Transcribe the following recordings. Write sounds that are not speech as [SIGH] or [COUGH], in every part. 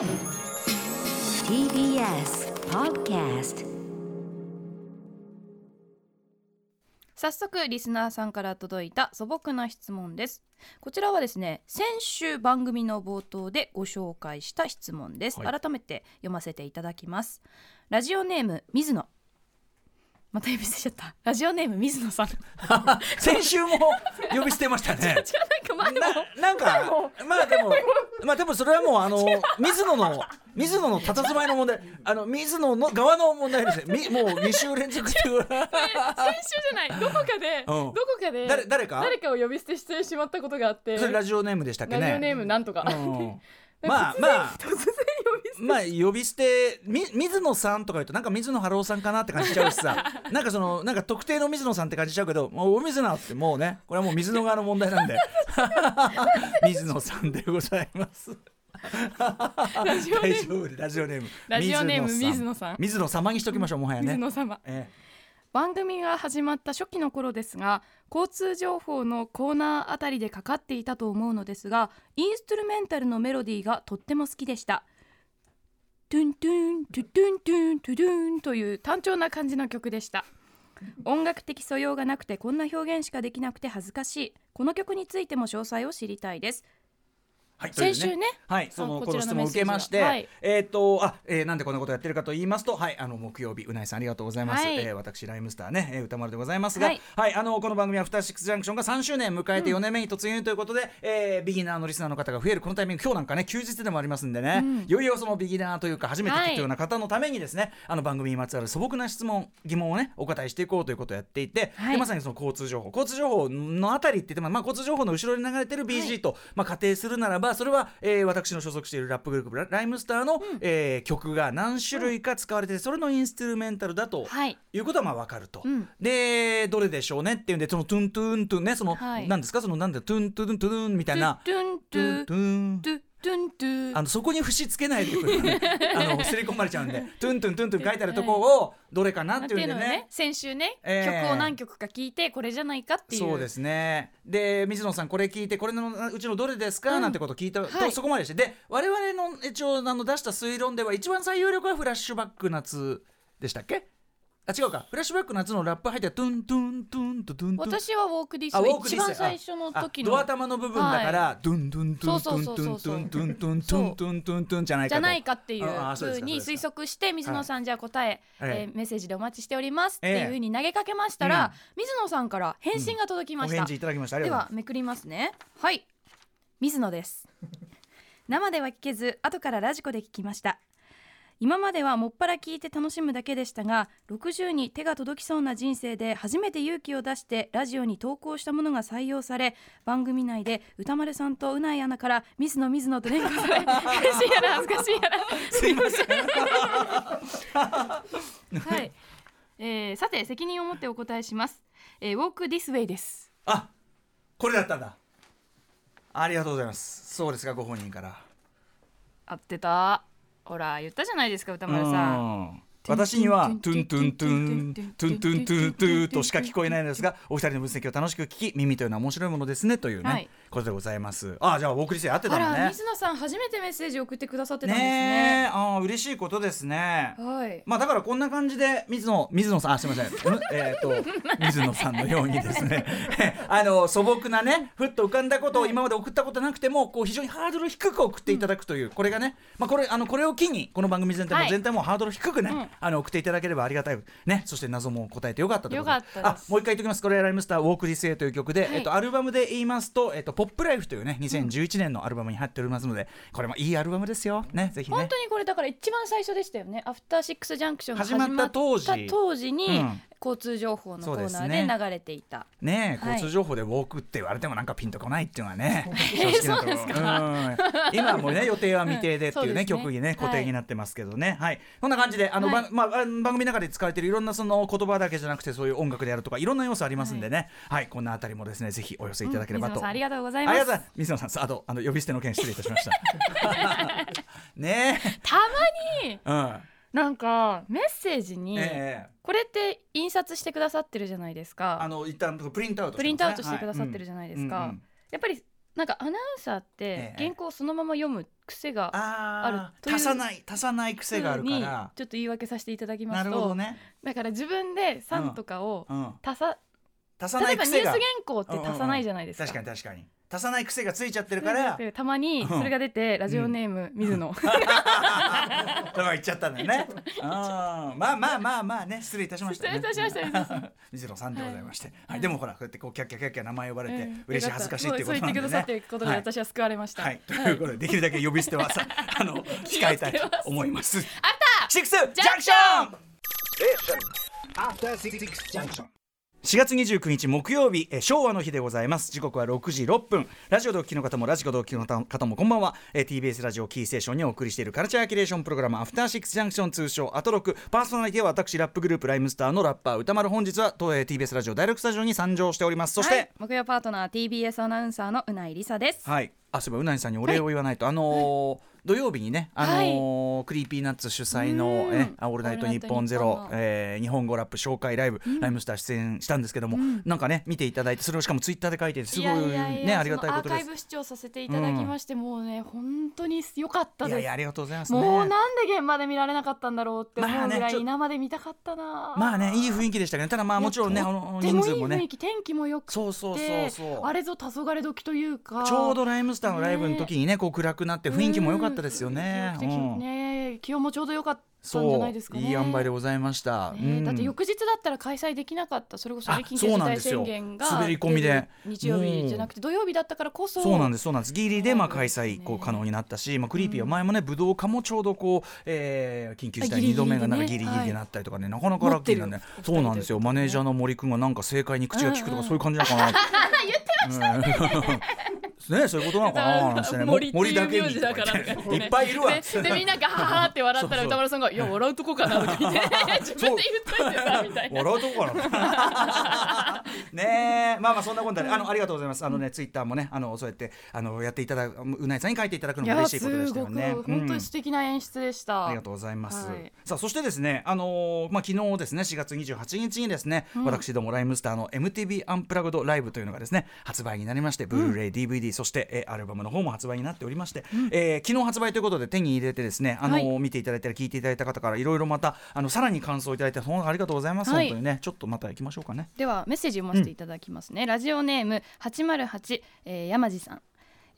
TBS Podcast 早速リスナーさんから届いた素朴な質問です。こちらはですね先週番組の冒頭でご紹介した質問です、はい。改めて読ませていただきます。ラジオネーム水野また呼び捨てしちゃった。ラジオネーム水野さん。[LAUGHS] 先週も呼び捨てましたね。[LAUGHS] なんかななんかまあでもまあでもそれはもうあの水野の水野の佇まいの問題。あの水野の側の問題ですね。みもう2週連続っていう。先週じゃない。どこかで、うん。どこかで誰誰か？誰かを呼び捨てしてしまったことがあって。それラジオネームでしたっけね。ラジオネームなんとか、うん。[LAUGHS] まあまあ。突然まあ呼び捨てみ水野さんとか言うとなんか水野晴郎さんかなって感じちゃうしさ。[LAUGHS] なんかそのなんか特定の水野さんって感じちゃうけどもうお水野ってもうねこれはもう水野側の問題なんで。[LAUGHS] 水野さんでございます。ラジオネ大ーム。丈夫ラジオネーム。ラジオネーム水水野さん。水野様にしときましょうもはやね。水野様。え。番組が始まった初期の頃ですが交通情報のコーナーあたりでかかっていたと思うのですがインストゥルメンタルのメロディーがとっても好きでしたトゥントゥントゥトゥントゥントゥトゥンという単調な感じの曲でした。音楽的素養がなくてこんな表現しかできなくて恥ずかしい。この曲についても詳細を知りたいです。はい、先週ね。はい、そのあこの質問を受けまして、はい。えっ、とあ、えー、なんでこんなことやってるかと言いますと、はい、あの木曜日うないさんありがとうございます。はい。えー私ライムスターね、えー歌丸でございますが、ははいい、あのこの番組はアフターシックスジャンクションが3周年迎えて4年目に突入ということで、えービギナーのリスナーの方が増えるこのタイミング今日なんかね休日でもありますんでね、いよいよそのビギナーというか初めて聞くような方のためにですね、あの番組にまつわる素朴な質問疑問をねお答えしていこうということをやっていて、まさにその交通情報交通情報のあたりって言っても、まあ、交通情報の後ろに流れてる BG と、まあ、仮定するならばそれは、えー私の所属しているラップグループラライムスターの、えー曲が何種類か使われててそれのインストゥルメンタルだと。はいいうことはまあ分かると、うん。でどれでしょうねっていうんでそのトゥントゥントゥンねその、はい。なんですか？そのなんでトゥントゥントゥンみたいな。トゥントトゥゥンントゥン。トあのそこに節つけないで [LAUGHS] あの刷り込まれちゃうんで。トゥントゥントゥントゥン書いてあるとこをどれかなっていうんでね。先週ね、えー曲を何曲か聞いてこれじゃないかっていう。そうですね。で水野さんこれ聞いてこれのうちのどれですか、うん。なんてこと聞いた、はい。とそこまでして。で我々の一応あの出した推論では一番最有力はフラッシュバック夏でしたっけ？あ違うか。フラッシュバック夏のラップ入ってトゥントゥントゥントゥントゥン。私はウォークディス。あウォーク一ディス。番最初のあ時の。ドア玉の部分だから、ドゥンドゥンドゥンドゥンドゥンドゥンドゥンドゥンドゥンドゥンドゥンドゥンドゥンじゃないかとじゃないかっていうふうに推測して水野さんじゃあ答え、はいえーメッセージでお待ちしておりますってええいうふうに投げかけましたら、水野さんから返信が届きました、お返事いただきましたではめくりますねはい水野です生では聞けず後からラジコで聞きました今まではもっぱら聞いて楽しむだけでしたが60に手が届きそうな人生で初めて勇気を出してラジオに投稿したものが採用され番組内で歌丸さんとうないアナから水野水野と連呼され [LAUGHS] 嬉しいやら恥ずかしいやらすいません。[LAUGHS] はい、えー、さて責任を持ってお答えします、えー、ウォークディスウェイです。あこれだったんだ。ありがとうございます。そうですかご本人から。合ってたほら言ったじゃないですか歌丸さん。うん。私にはトゥントゥントゥントゥントゥントゥントゥンとしか聞こえないのですがお二人の分析を楽しく聞き耳というのは面白いものですねというね、はいことでございます。あじゃあお送りして合ってたあのね。ら水野さん初めてメッセージ送ってくださってたんですね。ねえ。あー嬉しいことですね。はい。まあだからこんな感じで水野水野さんあすみません。[LAUGHS] うんえっ、と [LAUGHS] 水野さんのようにですね。[LAUGHS] あの素朴なねふっと浮かんだことを今まで送ったことなくてもこう非常にハードル低く送っていただくという、これがねまあこれあのこれを機にこの番組全体もはい。全体もハードル低くね、うん。あの送っていただければありがたい。ねそして謎も答えてよかったということで。よかったです。あもう一回言っておきます。これはライムスターウォークディスエという曲で、はい。えっとアルバムで言いますとえっとポップライフというね2011年のアルバムに入っておりますので、これもいいアルバムですよ。ねぜひね。本当にこれだから一番最初でしたよね。アフターシックスジャンクションが始まった当時に、うん交通情報のコーナーで流れていた、ねえ、はい。交通情報でウォークって言われてもなんかピンとこないっていうのはね、え正直なところうん。今もね予定は未定でっていうねそうですね。曲にねはい固定になってますけどね。はい、こんな感じであの、はい。ばまあ番組の中で使われているいろんなその言葉だけじゃなくてそういう音楽であるとかいろんな要素ありますんでね。はい、こんなあたりもですねぜひお寄せいただければと、水野さんありがとうございます。ありがとうございます。水野さんあとあの呼び捨ての件失礼いたしました。[LAUGHS] ねたまに。えうんなんかメッセージに、ええ。これって印刷してくださってるじゃないですか。あの一旦プリントアウトプリントアウトしてくださってるじじゃないですか、うんうん。やっぱりなんかアナウンサーってええ。原稿をそのまま読む癖があるあとい足さない足さない癖があるかにらちょっと言い訳させていただきまなすと、るほどね、だから自分で「さん」とかをうん、足さ、足さな例えい癖が。ばニュース原稿って足さないじゃないですか。確かに確かに足さない癖がついちゃってるから。でたまにそれが出て、ラジオネーム、水野。だから言っちゃったんだよね。うん。まあまあまあまあね失礼いたしました、ね。失礼いたしました。水野さんでございまして、はい、でもほらこうやってこうキャッキャキャッキャ名前呼ばれて、ええ嬉しい恥ずかしいっていうことそうなんでね。そう言ってくださっていることではい。私は救われました。はい、ということで、できるだけ呼び捨てはさ [LAUGHS] あの控えたいと思います。あったシックスジャンクション After Six Junction. 4月29日木曜日えー昭和の日でございます。時刻は6時6分。ラジオでお聞きの方もラジコでお聞きの方もこんばんは、えー TBS ラジオキーステーションにお送りしているカルチャーキュレーションプログラムアフターシックスジャンクション通称アトロク。パーソナリティは私ラップグループライムスターのラッパー宇多丸本日はと、えー TBS ラジオダイレクトスタジオに参上しております。そして、はい、木曜パートナー TBS アナウンサーの宇内梨沙です。はい、あそういえば宇内さんにお礼を言わないと、あのー土曜日にね、あのークリーピーナッツ主催のうん。え「オールナイトニッポンゼロオールナイトニッポンの」えー日本語ラップ紹介ライブ、ライムスター出演したんですけども、なんかね見ていただいてそれをしかもツイッターで書いてすごいねありがたいことです。アーカイブ視聴させていただきまして、もうね本当に良かったです。いやいやありがとうございますね。もうなんで現場で見られなかったんだろうって思うぐらまあねちょい生で見たかったな。まあねいい雰囲気でしたけどね。ただまあもちろんねあの人数もね。雰囲気天気も良くてそうそうそうそう。あれぞ黄昏時というか。ちょうどライムスターのライブの時にねこう暗くなって雰囲気も良かったですよね。ね。気温もちょうど良かったんじゃそうないですかね。いい塩梅でございました。ねうん。だって翌日だったら開催できなかったそれこそ、緊急事態宣言が滑り込みで。日曜日じゃなくて土曜日だったからこそそうなんですそうなんです。ギリでまあ開催こう可能になったし、まあ、クリーピーは前もね武道家もちょうどこう、えー緊急事態2あギリギリでね。度目がなんかギリギリでなったりとかね、なかなかラッキーなんで、持ってる。そうなんですよ。マネージャーの森くんがなんか正解に口が利くとかそういう感じなのかな [LAUGHS] 言ってましたねね。そういうことなのかな？[LAUGHS] ね森森だけ名にだからいなね。いっぱいいるわ。ででみんながははって笑ったら歌丸さんが「いや笑うとこかな」とか言って。[LAUGHS] 自分で言っといてさみたいな。笑うとこかな？[LAUGHS] ねえ。まあまあそんなことであのありがとうございます。あのねツイッターもねあのそうやってあのやっていただくうなえさんに書いていただくのも嬉しいことでしすごくたよね本当うんに素敵な演出でした。ありがとうございます。はい。さあそしてですね、あのーまあ昨日ですね、4月28日にですね、私どもライムスターの MTV アンプラグドライブというのがですね発売になりまして、ブルーレイ DVD そして、えーアルバムの方も発売になっておりまして、えー昨日発売ということで手に入れてですね、あのーは見ていただいたり聞いていただいた方からいろいろまたあのさらに感想をいただいて本当にありがとうございます、はい。本当にねちょっとまた行きましょうかね。ではメッセージ読ませていただきますね、ラジオネーム808、えー、山地さん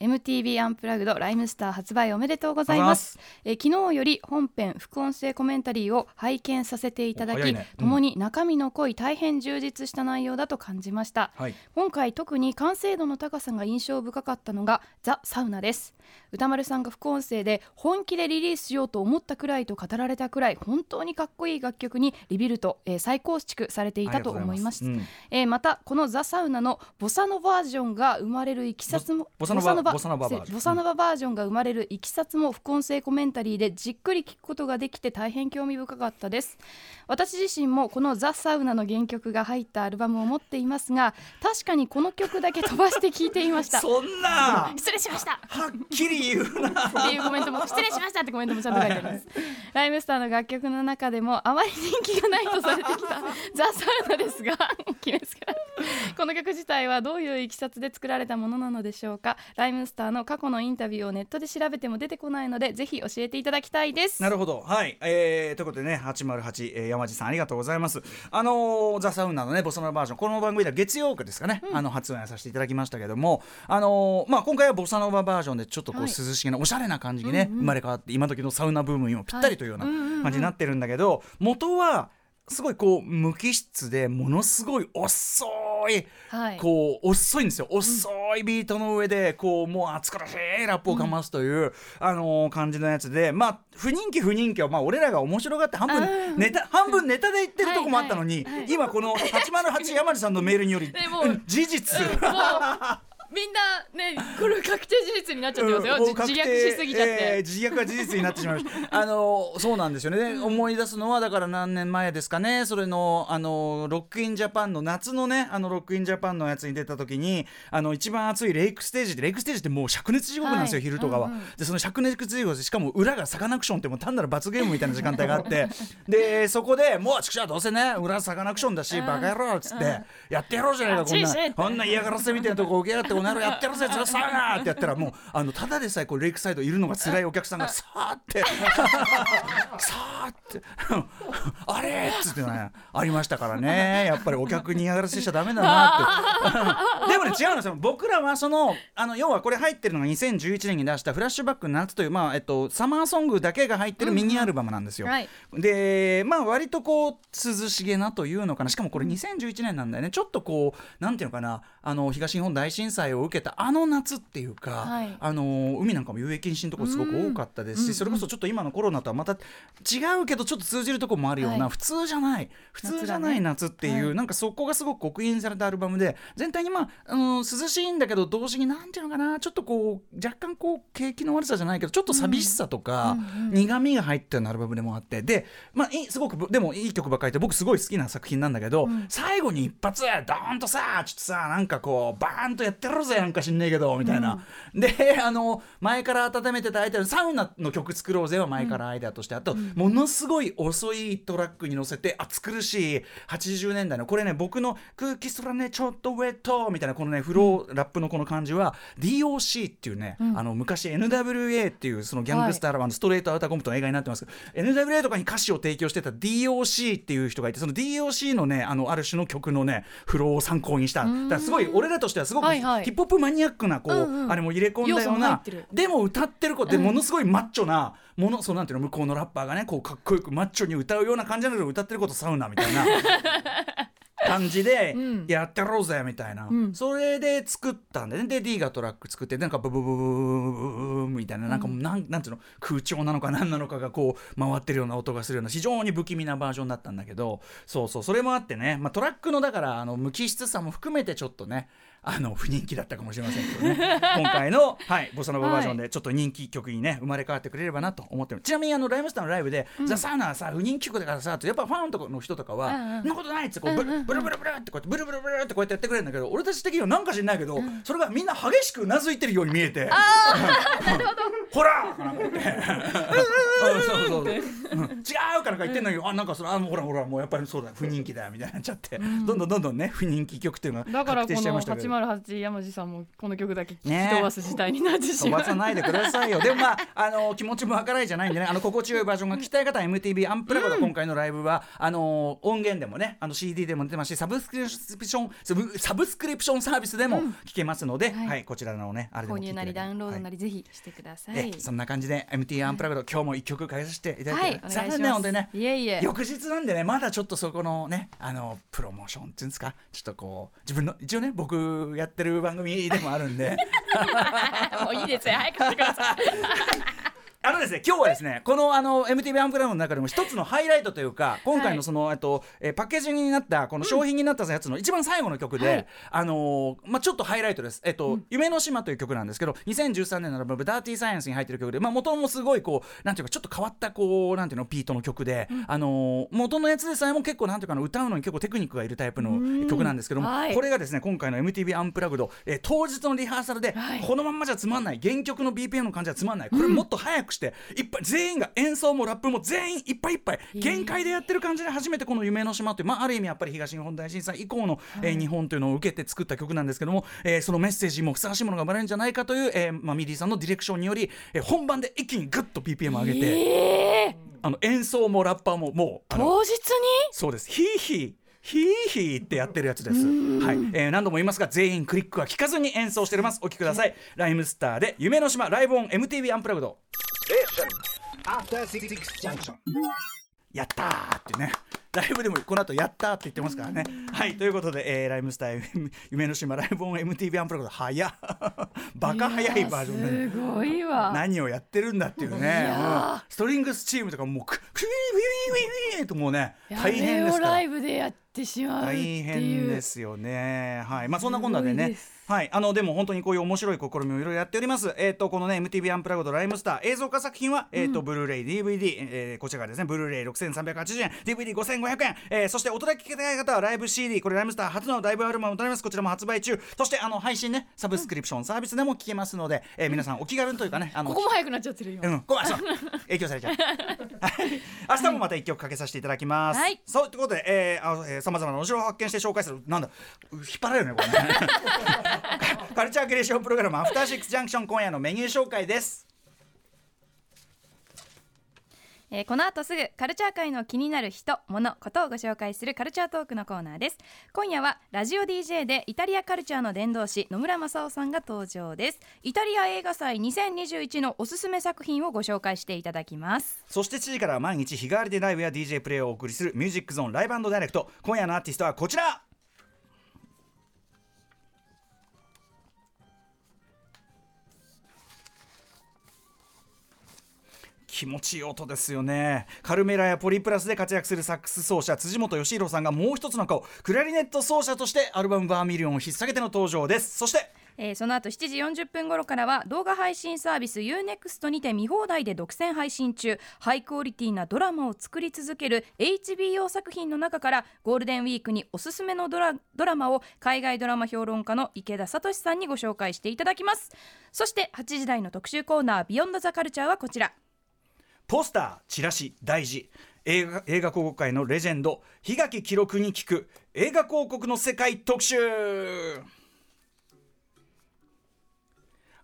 MTV アンプラグドライムスター発売おめでとうございます。えー昨日より本編副音声コメンタリーを拝見させていただき、ね。うん。共に中身の濃い大変充実した内容だと感じました、はい。今回特に完成度の高さが印象深かったのがザ・サウナです。歌丸さんが副音声で本気でリリースしようと思ったくらいと語られたくらい本当にかっこいい楽曲にリビルト、えー再構築されていたと思います。ありがとうございますえーまたこのザ・サウナのボサノバージョンが生まれるいきさつもボボサノバボサノババージョン。が生まれるいきさつも副音声コメンタリーでじっくり聞くことができて大変興味深かったです。私自身もこのザ・サウナの原曲が入ったアルバムを持っていますが確かにこの曲だけ飛ばして聞いていました。[LAUGHS] そんな！は [LAUGHS] 失礼しました。っきり言うな。っていうコメントも失礼しましたってコメントもちゃんと書いてあります。[LAUGHS] ライムスターの楽曲の中でもあまり人気がないとされてきたザ・サウナですがこの曲自体はどういういきさつで作られたものなのでしょうか。ライムスターの過去のインタビューをネットで調べても出てこないのでぜひ教えていただきたいですなるほど。はい。えー、ということでね、808、えー、山地さんありがとうございます。あのーザ・サウナのね、ボサノババージョン、この番組では月曜日ですかね、あの、発売させていただきましたけども、あのーまあ、今回はボサノババージョンでちょっとこう、はい涼しげな、おしゃれな感じにね、生まれ変わって、今時のサウナブームにもぴったりというようなはいうんうんうん感じになってるんだけど、元は、すごいこう無機質でものすごい遅いはい。こう遅いんですよ。遅いビートの上でこうもう暑苦しいラップをかますという、あのー感じのやつでまあ不人気不人気はまあ俺らが面白がって半分うん。ネタ半分ネタで言ってるとこもあったのに、はいはいはい今この808山地さんのメールにより事実、みんなねこれ確定事実になっちゃってますよ、うん自虐しすぎちゃって、えー自虐が事実になってしまいました [LAUGHS] あのそうなんですよね、で思い出すのはだから何年前ですかね。それのあのロックインジャパンの夏のねあのロックインジャパンのやつに出た時にあの一番熱いレイクステージでレイクステージってもう灼熱地獄なんですよ、はい。昼とかは、うんうん。でその灼熱地獄でしかも裏がサカナクションってもう単なる罰ゲームみたいな時間帯があって。でそこでもうちくしゃどうせね裏サカナクションだし、バカ野郎っつって、やってやろうじゃないかこんこんな嫌がらせみたいなとこ受けやがってここの野郎やってるぜずらさーってやったらもうあのただでさえこうレイクサイドいるのが辛いお客さんがさーってさーってあれ？っつってねありましたからね。やっぱりお客に嫌がらせしちゃダメだなって。[LAUGHS] でもね違うんですよ。僕らはそのあの要はこれ入ってるのが2011年に出した「フラッシュバック夏」という、まあえっと、サマーソングだけが入ってるミニアルバムなんですよ。はい。でまあ割とこう涼しげなというのかな。しかもこれ2011年なんだよね。ちょっとこうなんていうのかな。あの東日本大震災を受けたあの夏っていうか、はい。あの海なんかも遊泳禁止のところすごく多かったですし、それこそちょっと今のコロナとはまた違うけどちょっと通じるところもあるような、はい。普通じゃない。普通じゃない夏っていう、はい。なんかそこがすごく刻印されたアルバムで全体にまあ、あの涼しいんだけど同時になんていうのかな。ちょっとこう若干こう景気の悪さじゃないけどちょっと寂しさとか、苦みが入ったようなアルバムでもあって。で、まあ、すごくでもいい曲ばっかりで僕すごい好きな作品なんだけど、最後に一発ドーンとさちょっとさなんかこうバーンとやってるぜなんか知んねえけどみたいな、であの前から温めてた相手のサウナの曲作ろうぜは前からアイデアとして、あと、ものすごい遅いトラックに乗せて暑苦しい80年代のこれね僕の空気空ねちょっとウェットみたいなこのねフロー、ラップのこの感じは DOC っていうね、あの昔 NWA っていうそのギャングスターラバーのストレートアウターコンプトの映画になってます。けど、NWA とかに歌詞を提供してた DOC っていう人がいてその DOC のねあのある種の曲のねフローを参考にした。だからすごい俺らとしてはすごくヒはいはいヒップホップマニアックなこう、うんうん、あれも入れ込んだようなでも歌ってる子ってものすごいマッチョな、ものそうなんていうの向こうのラッパーがねこうかっこよくマッチョに歌うような感じなんだけど歌ってることサウナみたいな。[LAUGHS] 感じでやってやろうぜみたいな、うん、それで作ったんでね。で D がトラック作ってなんかブブブブブブみたいななんかなんなんていうの空調なのか何なのかがこう回ってるような音がするような非常に不気味なバージョンだったんだけどそうそうそれもあってね、まあ、トラックのだからあの無機質さも含めてちょっとねあの不人気だったかもしれませんけどね。[LAUGHS] 今回の、はい、ボサノババージョンでちょっと人気曲にね生まれ変わってくれればなと思ってるちなみにあのライムスターのライブで「ザ・サウナはさ不人気曲だからさ」とやっぱファンとかの人とかは「うんうん。そんなことない」っつってこうブルブルブルブルってこうやってブルブルブルってこうやってやってくれるんだけど俺たち的にはなんか知んないけど、それがみんな激しくうなずいてるように見えて「ほら!」かなんか言ってうんそうそうそう。うん。違うかなんか言ってんのにあなんかそれあほらほらもうやっぱりそうだ不人気だみたいになっちゃって、どんどんどんどんね不人気曲っていうのがだからこ確定しちゃいまのしたけど。808山地さんもこの曲だけ聞きね飛ばす事態になってし飛まう。ばさないでくださいよ。でもまあ、あの気持ちもわからないじゃないんでね、あの心地よいバージョンが聞きたい方は MTV アンプラグの今回のライブは、あの音源でもね、あの CD でも出てますし、サブスクリプション、サブサブスクリプションサービスでも聞けますので、はい。はい、こちらのね、あれでも購入なりダウンロードなり。りぜひしてください、えそんな感じで MT アンプラグド、今日も一曲かけさせていただいて、はい残念ね本当にね。いえいえ。翌日なんでねまだちょっとそこのねあのプロモーションっていうんですか？ちょっとこう自分の一応ね僕やってる番組でもあるんで。[LAUGHS] もういいですよ早くしてくださいあのですね今日はですねこのあの MTV アンプラグの中でも一つのハイライトというか今回のその、えっとえーパッケージになったこの商品になったやつの一番最後の曲で、はい。あのーまあちょっとハイライトです。えっと、夢の島という曲なんですけど2013年のアルバムダーティーサイエンスに入ってる曲でまあ元もすごいこうなんていうかちょっと変わったこうなんていうのビートの曲で、あのー元のやつでさえも結構なんていうかな歌うのに結構テクニックがいるタイプの曲なんですけども、はい。これがですね今回の MTV Unplugged、えー当日のリハーサルで、はい。このまんまじゃつまんない原曲の BPM の感じはつまんないこれもっと早くして、いっぱい全員が演奏もラップも全員いっぱいいっぱい限界でやってる感じで初めてこの「夢の島」という、まあ、ある意味やっぱり東日本大震災以降の、えー日本というのを受けて作った曲なんですけども、えーそのメッセージもふさわしいものが生まれるんじゃないかという、えーまあ、ミディさんのディレクションにより、えー本番で一気にグッと BPM を上げて、えーあの演奏もラッパーももう当日に？そうです。ヒーヒー。ヒーヒーってやってるやつです。はい、えー何度も言いますが、全員クリックは聞かずに演奏しております。お聞きください。ライムスターで夢の島ライブオン MTV アンプラグド。Station. After Six Junction. やったーってね。ライブでもこの後やったーって言ってますからね。はい、ということで、えーライムスター [LAUGHS] 夢の島ライブオン MTV アンプラグド早っ。[LAUGHS] バカ早いバージョンで。すごいわ何をやってるんだっていうね、やうんストリングスチームとかもうクフィーフィーフィーフィーともうね大変ですからライブでやってしまう大変ですよね。はい、まあそんなこんなですねごいです。はい、あのでも本当にこういう面白い試みをいろいろやっております。えっ、とこのね MTV アンプラグドライムスター映像化作品は、えっ、とブルーレイ DVD、えーこちらがですねブルーレイ6380円、DVD 5500円、えーそして音だけ聞きたい方はライブ CD これライムスター初のライブアルバムとなります。こちらも発売中。そしてあの配信ねサブスクリプションサービスでも聞けますので、えー皆さんお気軽にというかねあのここも早くなっちゃってるよ、うん、ごめんそう [LAUGHS] 影響されちゃう。はい明日もまた一曲かけさせていただきます。はいそうということで、えーあえーさまざまな面白を発見して紹介する。なんだ引っ張られるねこれね。[LAUGHS] カルチャーキュレーションプログラム「アフターシックスジャンクション」今夜のメニュー紹介ですえーこの後すぐカルチャー界の気になる人物ことをご紹介するカルチャートークのコーナーです。今夜はラジオ DJ でイタリアカルチャーの伝道師野村正夫さんが登場です。イタリア映画祭2021のおすすめ作品をご紹介していただきます。そして7時から毎日日替わりでライブや DJ プレイをお送りする「ミュージックゾーン Live Direct」今夜のアーティストはこちら。気持ちいい音ですよね。カルメラや POLYPLUS で活躍するサックス奏者辻本美博さんがもう一つの顔クラリネット奏者としてアルバム「バーミリオン」を引っ提げての登場です。そしてえーその後7時40分頃からは動画配信サービス U-NEXT にて見放題で独占配信中。ハイクオリティなドラマを作り続ける HBO 作品の中からゴールデンウィークにおすすめのドラドラマを海外ドラマ評論家の池田敏さんにご紹介していただきます。そして8時台の特集コーナー「ビヨンドザカルチャーはこちら。ポスターチラシ大事。映画映画広告界のレジェンド檜垣記録に聞く映画広告の世界特集。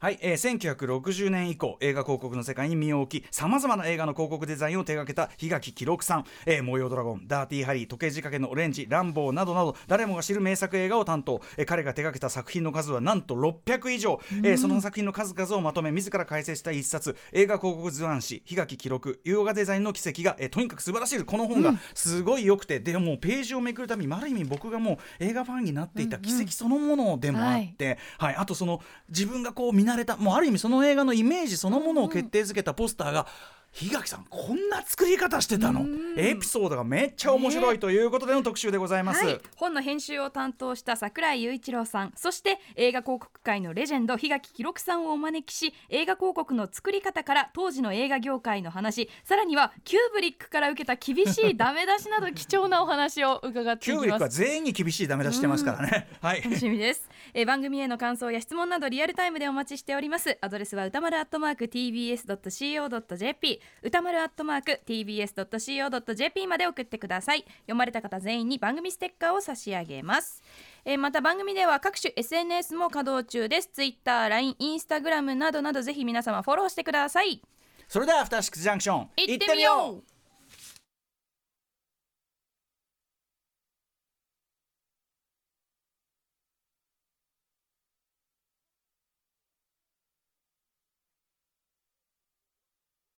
はい、えー、1960年以降映画広告の世界に身を置きさまざまな映画の広告デザインを手掛けた檜垣記録さん「えー、模様ドラゴン」「ダーティーハリー」「時計仕掛けのオレンジ」「ランボー」などなど誰もが知る名作映画を担当、えー彼が手掛けた作品の数はなんと600以上、えーその作品の数々をまとめ自ら解説した一冊。映画広告図案誌檜垣記録洋画デザインの奇跡が、えーとにかく素晴らしい。この本がすごい良くて、でもうページをめくるたびにある意味僕がもう映画ファンになっていた奇跡そのものでもあって、はいあとその自分がこう見慣れたもうある意味その映画のイメージそのものを決定づけたポスターが、檜垣さんこんな作り方してたの。エピソードがめっちゃ面白いということでの特集でございます。はい、本の編集を担当した桜井雄一郎さん。そして映画広告界のレジェンド檜垣記録さんをお招きし映画広告の作り方から当時の映画業界の話。さらにはキューブリックから受けた厳しいダメ出しなど貴重なお話を伺ってキューブリックは全員に厳しいダメ出ししてますからね。はい。楽しみです、えー番組への感想や質問などリアルタイムでお待ちしております。アドレスは歌丸アットマーク tbs.co.jp 歌丸アットマーク tbs.co.jp まで送ってください。読まれた方全員に番組ステッカーを差し上げます。えーまた番組では各種 SNS も稼働中です。Twitter、LINE、Instagram などなどぜひ皆様フォローしてください。それではアフターシックスジャンクション行ってみよう